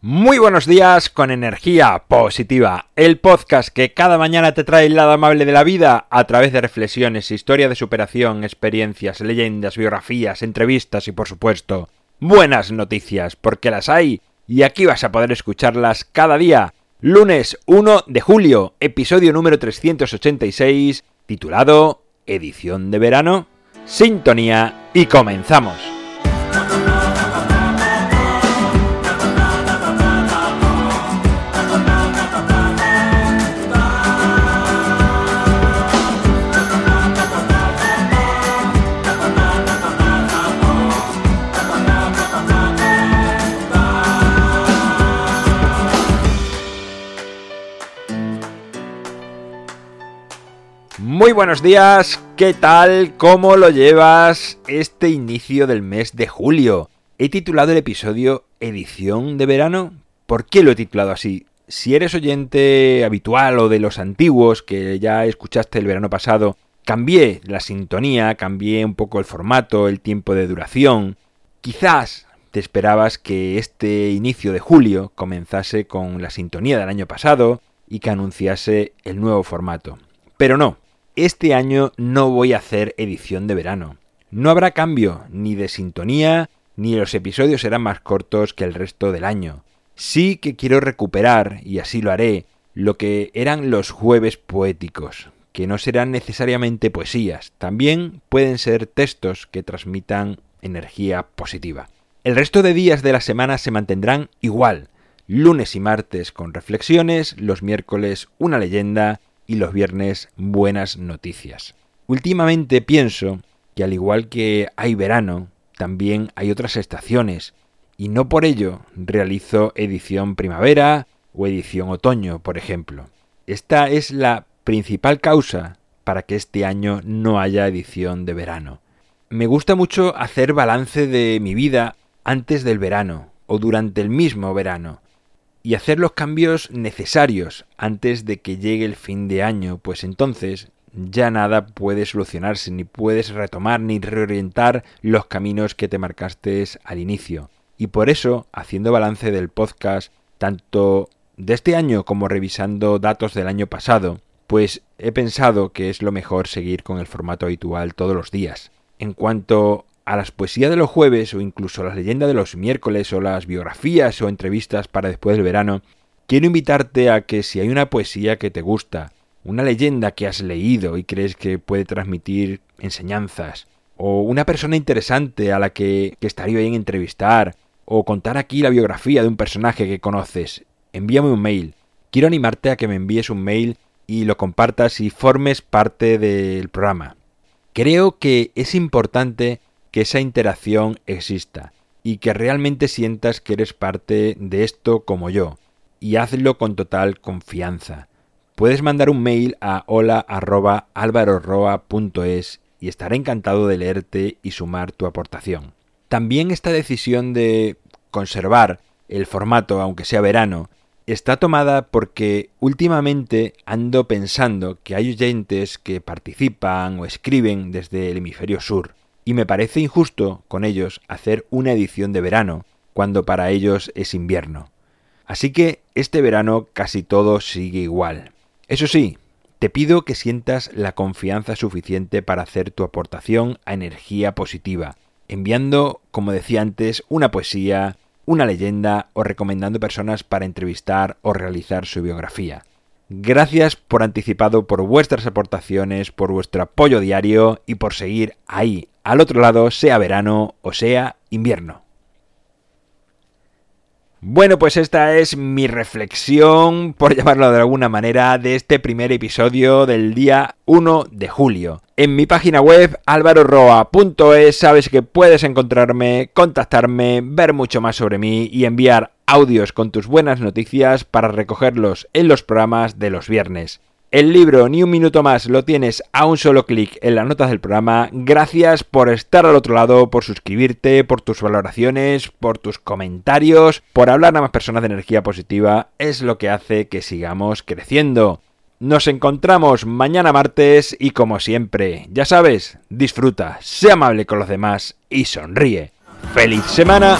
Muy buenos días con energía positiva, el podcast que cada mañana te trae el lado amable de la vida a través de reflexiones, historia de superación, experiencias, leyendas, biografías, entrevistas y por supuesto buenas noticias, porque las hay y aquí vas a poder escucharlas cada día. Lunes 1 de julio, episodio número 386, titulado Edición de verano, sintonía y comenzamos. Muy buenos días, ¿qué tal? ¿Cómo lo llevas este inicio del mes de julio? He titulado el episodio Edición de verano. ¿Por qué lo he titulado así? Si eres oyente habitual o de los antiguos que ya escuchaste el verano pasado, cambié la sintonía, cambié un poco el formato, el tiempo de duración. Quizás te esperabas que este inicio de julio comenzase con la sintonía del año pasado y que anunciase el nuevo formato. Pero no, este año no voy a hacer edición de verano. No habrá cambio ni de sintonía, ni los episodios serán más cortos que el resto del año. Sí que quiero recuperar, y así lo haré, lo que eran los jueves poéticos, que no serán necesariamente poesías, también pueden ser textos que transmitan energía positiva. El resto de días de la semana se mantendrán igual, lunes y martes con reflexiones, los miércoles una leyenda, y los viernes buenas noticias. Últimamente pienso que al igual que hay verano, también hay otras estaciones, y no por ello realizo edición primavera o edición otoño, por ejemplo. Esta es la principal causa para que este año no haya edición de verano. Me gusta mucho hacer balance de mi vida antes del verano o durante el mismo verano y hacer los cambios necesarios antes de que llegue el fin de año, pues entonces ya nada puede solucionarse, ni puedes retomar ni reorientar los caminos que te marcaste al inicio. Y por eso, haciendo balance del podcast, tanto de este año como revisando datos del año pasado, pues he pensado que es lo mejor seguir con el formato habitual todos los días. En cuanto a las poesías de los jueves o incluso las leyendas de los miércoles o las biografías o entrevistas para después del verano, quiero invitarte a que si hay una poesía que te gusta, una leyenda que has leído y crees que puede transmitir enseñanzas, o una persona interesante a la que, que estaría bien entrevistar, o contar aquí la biografía de un personaje que conoces, envíame un mail. Quiero animarte a que me envíes un mail y lo compartas y formes parte del programa. Creo que es importante que esa interacción exista y que realmente sientas que eres parte de esto como yo. Y hazlo con total confianza. Puedes mandar un mail a hola.alvaroroa.es y estaré encantado de leerte y sumar tu aportación. También esta decisión de conservar el formato, aunque sea verano, está tomada porque últimamente ando pensando que hay oyentes que participan o escriben desde el hemisferio sur y me parece injusto con ellos hacer una edición de verano, cuando para ellos es invierno. Así que este verano casi todo sigue igual. Eso sí, te pido que sientas la confianza suficiente para hacer tu aportación a energía positiva, enviando, como decía antes, una poesía, una leyenda o recomendando personas para entrevistar o realizar su biografía. Gracias por anticipado por vuestras aportaciones, por vuestro apoyo diario y por seguir ahí, al otro lado, sea verano o sea invierno. Bueno, pues esta es mi reflexión, por llamarlo de alguna manera, de este primer episodio del día 1 de julio. En mi página web alvaroroa.es sabes que puedes encontrarme, contactarme, ver mucho más sobre mí y enviar audios con tus buenas noticias para recogerlos en los programas de los viernes. El libro Ni un minuto más lo tienes a un solo clic en las notas del programa. Gracias por estar al otro lado, por suscribirte, por tus valoraciones, por tus comentarios, por hablar a más personas de energía positiva. Es lo que hace que sigamos creciendo. Nos encontramos mañana martes y como siempre, ya sabes, disfruta, sea amable con los demás y sonríe. ¡Feliz semana!